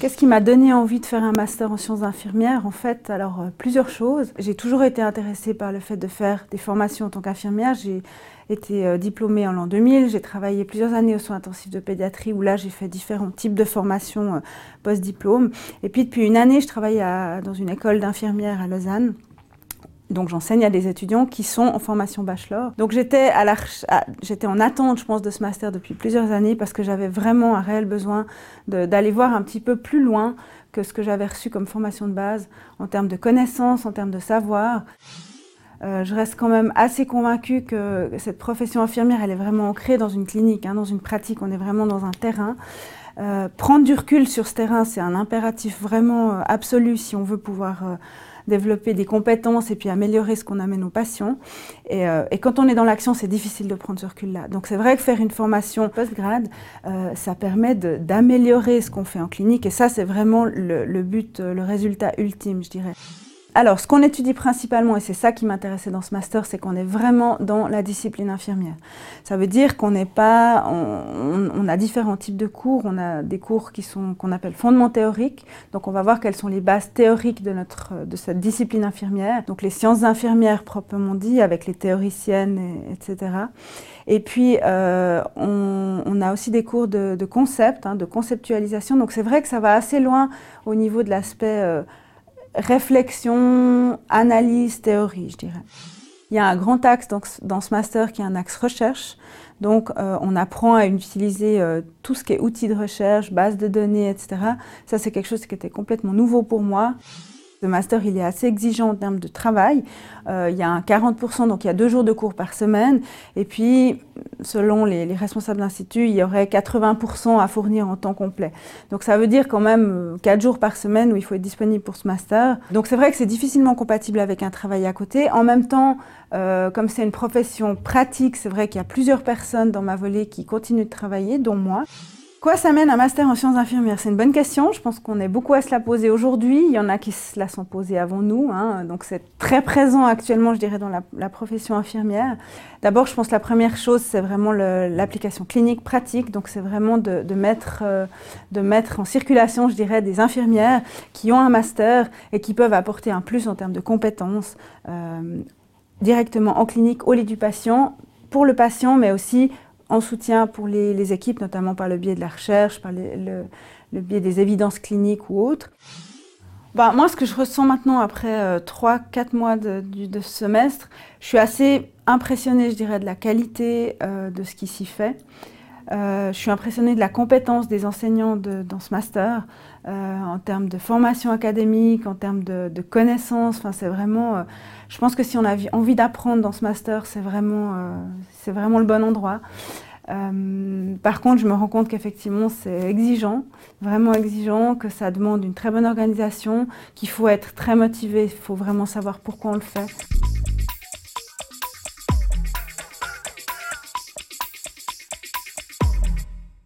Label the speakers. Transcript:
Speaker 1: Qu'est-ce qui m'a donné envie de faire un master en sciences infirmières? En fait, alors euh, plusieurs choses. J'ai toujours été intéressée par le fait de faire des formations en tant qu'infirmière. J'ai été euh, diplômée en l'an 2000. J'ai travaillé plusieurs années aux soins intensifs de pédiatrie où là j'ai fait différents types de formations euh, post-diplôme. Et puis depuis une année, je travaille dans une école d'infirmières à Lausanne donc j'enseigne à des étudiants qui sont en formation bachelor. Donc j'étais en attente, je pense, de ce master depuis plusieurs années parce que j'avais vraiment un réel besoin d'aller voir un petit peu plus loin que ce que j'avais reçu comme formation de base en termes de connaissances, en termes de savoir. Euh, je reste quand même assez convaincue que cette profession infirmière, elle est vraiment ancrée dans une clinique, hein, dans une pratique, on est vraiment dans un terrain. Euh, prendre du recul sur ce terrain, c'est un impératif vraiment euh, absolu si on veut pouvoir développer des compétences et puis améliorer ce qu'on amène aux patients. Et, euh, quand on est dans l'action, c'est difficile de prendre ce recul-là. Donc c'est vrai que faire une formation post-grade, euh, ça permet d'améliorer ce qu'on fait en clinique et ça c'est vraiment le but, le résultat ultime, je dirais. Alors, ce qu'on étudie principalement, et c'est ça qui m'intéressait dans ce master, c'est qu'on est vraiment dans la discipline infirmière. Ça veut dire qu'on n'est pas, on, a différents types de cours. On a des cours qui sont qu'on appelle fondements théoriques. Donc, on va voir quelles sont les bases théoriques de notre de cette discipline infirmière. Donc, les sciences infirmières proprement dit, avec les théoriciennes, etc. Et puis, euh, on, a aussi des cours de, concept, hein, de conceptualisation. Donc, c'est vrai que ça va assez loin au niveau de l'aspect euh, réflexion, analyse, théorie, je dirais. Il y a un grand axe dans, ce master qui est un axe recherche. Donc, euh, on apprend à utiliser euh, tout ce qui est outils de recherche, bases de données, etc. Ça, c'est quelque chose qui était complètement nouveau pour moi. Le master, il est assez exigeant en termes de travail. Euh, il y a un 40%, donc il y a deux jours de cours par semaine. Et puis, selon les, responsables d'institut, il y aurait 80% à fournir en temps complet. Donc ça veut dire quand même quatre jours par semaine où il faut être disponible pour ce master. Donc c'est vrai que c'est difficilement compatible avec un travail à côté. En même temps, euh, comme c'est une profession pratique, c'est vrai qu'il y a plusieurs personnes dans ma volée qui continuent de travailler, dont moi. Quoi ça mène un master en sciences infirmières? C'est une bonne question. Je pense qu'on est beaucoup à se la poser aujourd'hui. Il y en a qui se la sont posées avant nous. Hein. Donc c'est très présent actuellement, je dirais, dans la, profession infirmière. D'abord, je pense que la première chose, c'est vraiment l'application clinique pratique. Donc c'est vraiment de, mettre, euh, de mettre en circulation, je dirais, des infirmières qui ont un master et qui peuvent apporter un plus en termes de compétences euh, directement en clinique au lit du patient, pour le patient, mais aussi en soutien pour les, équipes, notamment par le biais de la recherche, par le, biais des évidences cliniques ou autres. Bah, moi, ce que je ressens maintenant après 3-4 euh, mois de, semestre, je suis assez impressionnée, je dirais, de la qualité euh, de ce qui s'y fait. Euh, je suis impressionnée de la compétence des enseignants dans ce master, en termes de formation académique, en termes de, connaissances. Enfin, c'est vraiment. je pense que si on a envie d'apprendre dans ce master, c'est vraiment, c'est vraiment le bon endroit. Euh, par contre, je me rends compte qu'effectivement, c'est exigeant, vraiment exigeant, que ça demande une très bonne organisation, qu'il faut être très motivé, il faut vraiment savoir pourquoi on le fait.